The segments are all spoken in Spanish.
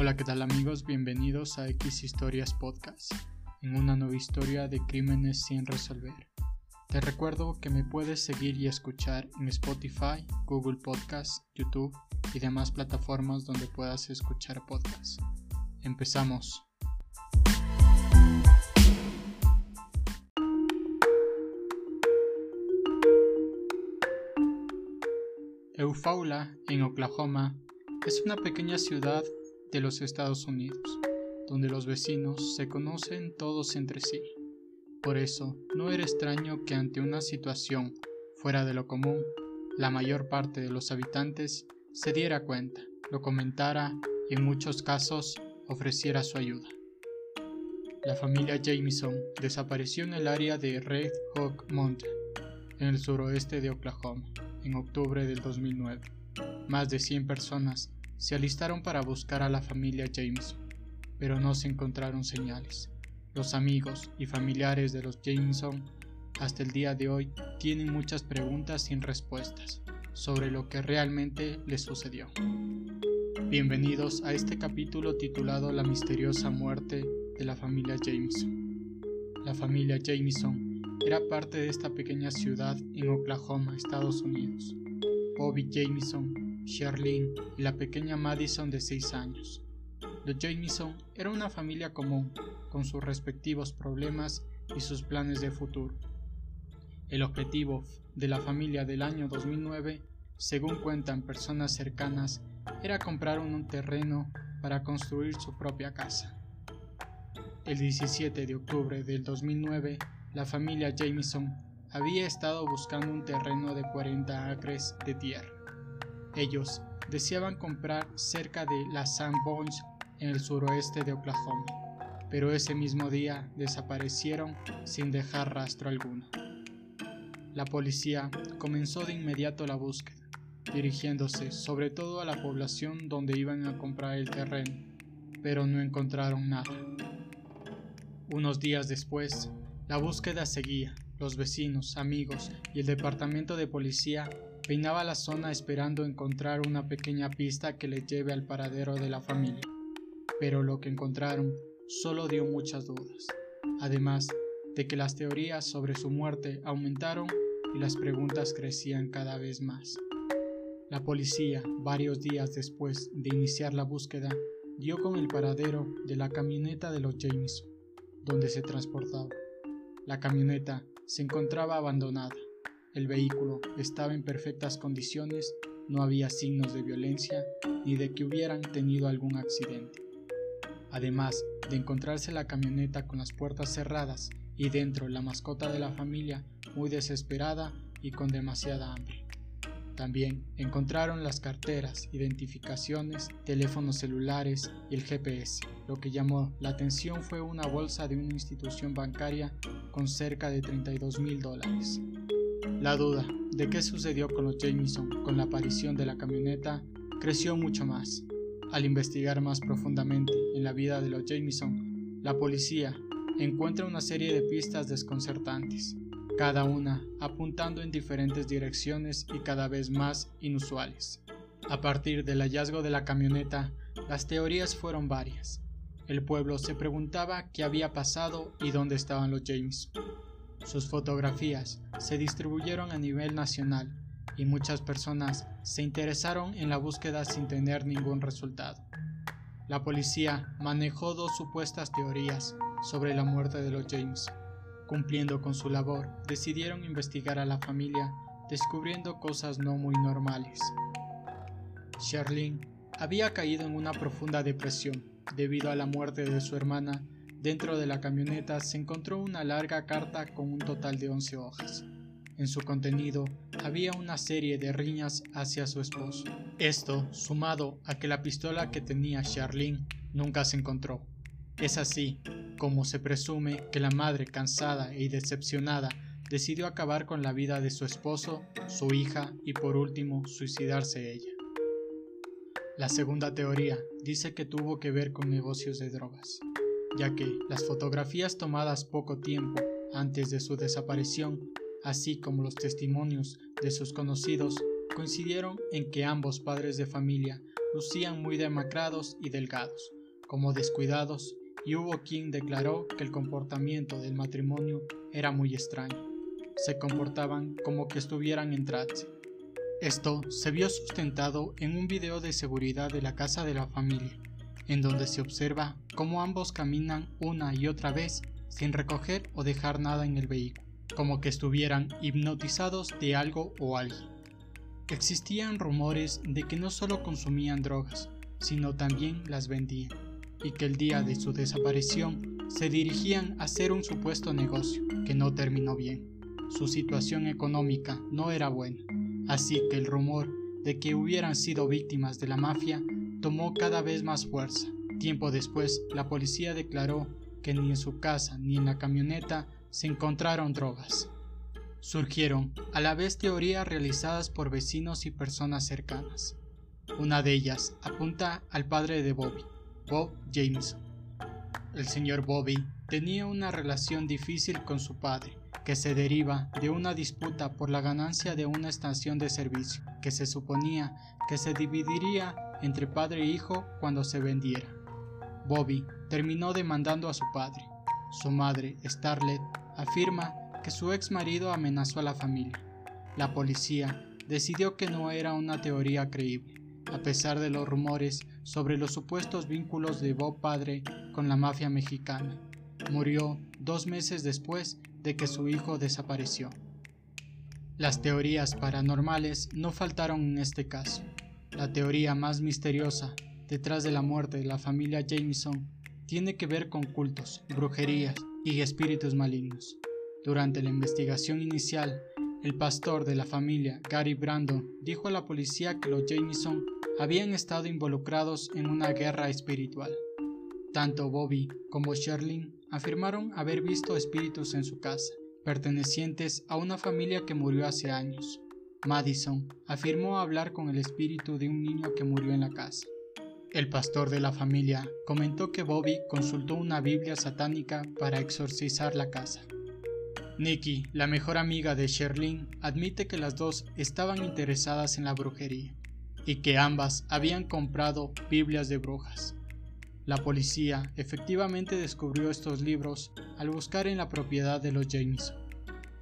Hola, ¿qué tal amigos? Bienvenidos a X Historias Podcast, en una nueva historia de crímenes sin resolver. Te recuerdo que me puedes seguir y escuchar en Spotify, Google Podcast, YouTube y demás plataformas donde puedas escuchar podcasts. Empezamos. Eufaula, en Oklahoma, es una pequeña ciudad de los Estados Unidos, donde los vecinos se conocen todos entre sí. Por eso, no era extraño que ante una situación fuera de lo común, la mayor parte de los habitantes se diera cuenta, lo comentara y en muchos casos ofreciera su ayuda. La familia Jameson desapareció en el área de Red Hawk Mountain, en el suroeste de Oklahoma, en octubre del 2009. Más de 100 personas se alistaron para buscar a la familia Jameson, pero no se encontraron señales. Los amigos y familiares de los Jameson hasta el día de hoy tienen muchas preguntas sin respuestas sobre lo que realmente les sucedió. Bienvenidos a este capítulo titulado La misteriosa muerte de la familia Jameson. La familia Jameson era parte de esta pequeña ciudad en Oklahoma, Estados Unidos. Bobby Jameson Sherlyn y la pequeña Madison de 6 años. Los Jameson era una familia común, con sus respectivos problemas y sus planes de futuro. El objetivo de la familia del año 2009, según cuentan personas cercanas, era comprar un terreno para construir su propia casa. El 17 de octubre del 2009, la familia Jameson había estado buscando un terreno de 40 acres de tierra ellos deseaban comprar cerca de las Sanborns en el suroeste de Oklahoma, pero ese mismo día desaparecieron sin dejar rastro alguno. La policía comenzó de inmediato la búsqueda, dirigiéndose sobre todo a la población donde iban a comprar el terreno, pero no encontraron nada. Unos días después, la búsqueda seguía. Los vecinos, amigos y el departamento de policía Peinaba la zona esperando encontrar una pequeña pista que le lleve al paradero de la familia, pero lo que encontraron solo dio muchas dudas, además de que las teorías sobre su muerte aumentaron y las preguntas crecían cada vez más. La policía, varios días después de iniciar la búsqueda, dio con el paradero de la camioneta de los Jameson, donde se transportaba. La camioneta se encontraba abandonada el vehículo estaba en perfectas condiciones, no había signos de violencia ni de que hubieran tenido algún accidente. Además de encontrarse la camioneta con las puertas cerradas y dentro la mascota de la familia muy desesperada y con demasiada hambre. También encontraron las carteras, identificaciones, teléfonos celulares y el GPS. Lo que llamó la atención fue una bolsa de una institución bancaria con cerca de 32 mil dólares. La duda de qué sucedió con los Jameson con la aparición de la camioneta creció mucho más. Al investigar más profundamente en la vida de los Jameson, la policía encuentra una serie de pistas desconcertantes, cada una apuntando en diferentes direcciones y cada vez más inusuales. A partir del hallazgo de la camioneta, las teorías fueron varias. El pueblo se preguntaba qué había pasado y dónde estaban los Jameson. Sus fotografías se distribuyeron a nivel nacional y muchas personas se interesaron en la búsqueda sin tener ningún resultado. La policía manejó dos supuestas teorías sobre la muerte de los James. Cumpliendo con su labor, decidieron investigar a la familia, descubriendo cosas no muy normales. Sherlyn había caído en una profunda depresión debido a la muerte de su hermana Dentro de la camioneta se encontró una larga carta con un total de 11 hojas. En su contenido había una serie de riñas hacia su esposo. Esto, sumado a que la pistola que tenía Charlene nunca se encontró. Es así como se presume que la madre, cansada y decepcionada, decidió acabar con la vida de su esposo, su hija y por último suicidarse ella. La segunda teoría dice que tuvo que ver con negocios de drogas ya que las fotografías tomadas poco tiempo antes de su desaparición, así como los testimonios de sus conocidos, coincidieron en que ambos padres de familia lucían muy demacrados y delgados, como descuidados, y hubo quien declaró que el comportamiento del matrimonio era muy extraño. Se comportaban como que estuvieran en trance. Esto se vio sustentado en un video de seguridad de la casa de la familia, en donde se observa cómo ambos caminan una y otra vez sin recoger o dejar nada en el vehículo, como que estuvieran hipnotizados de algo o alguien. Existían rumores de que no solo consumían drogas, sino también las vendían, y que el día de su desaparición se dirigían a hacer un supuesto negocio que no terminó bien. Su situación económica no era buena, así que el rumor de que hubieran sido víctimas de la mafia tomó cada vez más fuerza. Tiempo después, la policía declaró que ni en su casa ni en la camioneta se encontraron drogas. Surgieron a la vez teorías realizadas por vecinos y personas cercanas. Una de ellas apunta al padre de Bobby, Bob Jameson. El señor Bobby tenía una relación difícil con su padre, que se deriva de una disputa por la ganancia de una estación de servicio, que se suponía que se dividiría entre padre e hijo cuando se vendiera. Bobby terminó demandando a su padre. Su madre, Starlet, afirma que su ex marido amenazó a la familia. La policía decidió que no era una teoría creíble, a pesar de los rumores sobre los supuestos vínculos de Bob padre con la mafia mexicana. Murió dos meses después de que su hijo desapareció. Las teorías paranormales no faltaron en este caso. La teoría más misteriosa detrás de la muerte de la familia Jameson tiene que ver con cultos, brujerías y espíritus malignos. Durante la investigación inicial, el pastor de la familia, Gary Brandon, dijo a la policía que los Jameson habían estado involucrados en una guerra espiritual. Tanto Bobby como Sherlyn afirmaron haber visto espíritus en su casa, pertenecientes a una familia que murió hace años. Madison afirmó hablar con el espíritu de un niño que murió en la casa. El pastor de la familia comentó que Bobby consultó una Biblia satánica para exorcizar la casa. Nikki, la mejor amiga de Sherlyn, admite que las dos estaban interesadas en la brujería y que ambas habían comprado Biblias de brujas. La policía efectivamente descubrió estos libros al buscar en la propiedad de los Jameson.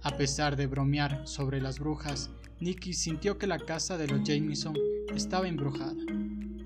A pesar de bromear sobre las brujas, Nikki sintió que la casa de los Jameson estaba embrujada.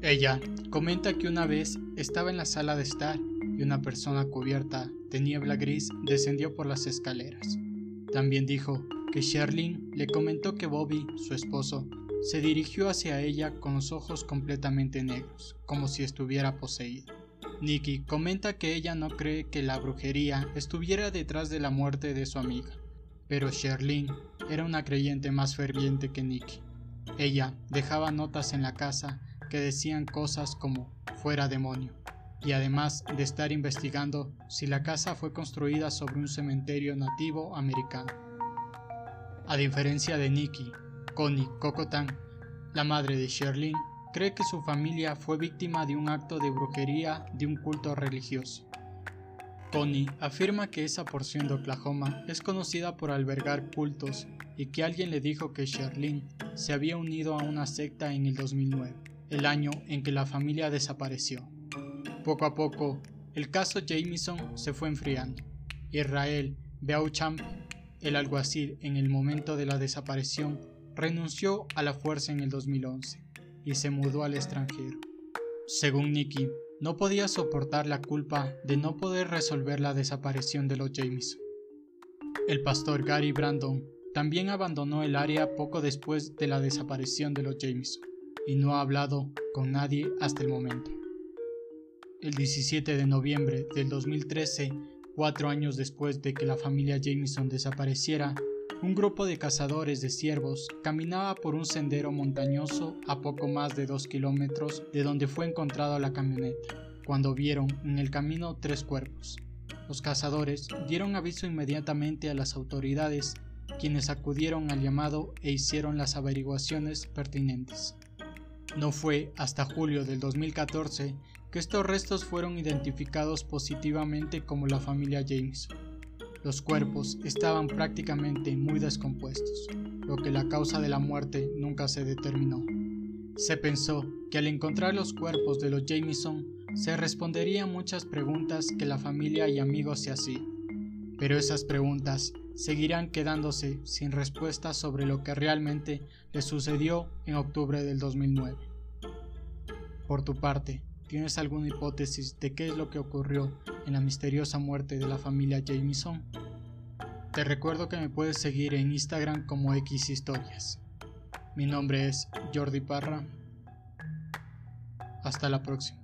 Ella comenta que una vez estaba en la sala de estar y una persona cubierta de niebla gris descendió por las escaleras. También dijo que Sherlyn le comentó que Bobby, su esposo, se dirigió hacia ella con los ojos completamente negros, como si estuviera poseído. Nikki comenta que ella no cree que la brujería estuviera detrás de la muerte de su amiga, pero Sherlyn era una creyente más ferviente que Nikki. Ella dejaba notas en la casa que decían cosas como fuera demonio, y además de estar investigando si la casa fue construida sobre un cementerio nativo americano. A diferencia de Nikki, Connie Cocotan, la madre de Sherlyn, cree que su familia fue víctima de un acto de brujería de un culto religioso. Connie afirma que esa porción de Oklahoma es conocida por albergar cultos y que alguien le dijo que Sherlyn se había unido a una secta en el 2009, el año en que la familia desapareció. Poco a poco, el caso Jameson se fue enfriando. Israel Beauchamp, el alguacil en el momento de la desaparición, renunció a la fuerza en el 2011 y se mudó al extranjero. Según Nicky, no podía soportar la culpa de no poder resolver la desaparición de los Jameson. El pastor Gary Brandon también abandonó el área poco después de la desaparición de los Jameson y no ha hablado con nadie hasta el momento. El 17 de noviembre del 2013, cuatro años después de que la familia Jameson desapareciera, un grupo de cazadores de ciervos caminaba por un sendero montañoso a poco más de dos kilómetros de donde fue encontrada la camioneta, cuando vieron en el camino tres cuerpos. Los cazadores dieron aviso inmediatamente a las autoridades, quienes acudieron al llamado e hicieron las averiguaciones pertinentes. No fue hasta julio del 2014 que estos restos fueron identificados positivamente como la familia Jameson. Los cuerpos estaban prácticamente muy descompuestos. lo que la causa de la muerte nunca se determinó. Se pensó que al encontrar los cuerpos de los Jameson se responderían muchas preguntas que la familia y amigos hacían, pero esas preguntas seguirán quedándose sin respuesta sobre lo que realmente le sucedió en octubre del 2009. Por tu parte, ¿tienes alguna hipótesis de qué es lo que ocurrió en la misteriosa muerte de la familia Jameson? Te recuerdo que me puedes seguir en Instagram como X Historias. Mi nombre es Jordi Parra. Hasta la próxima.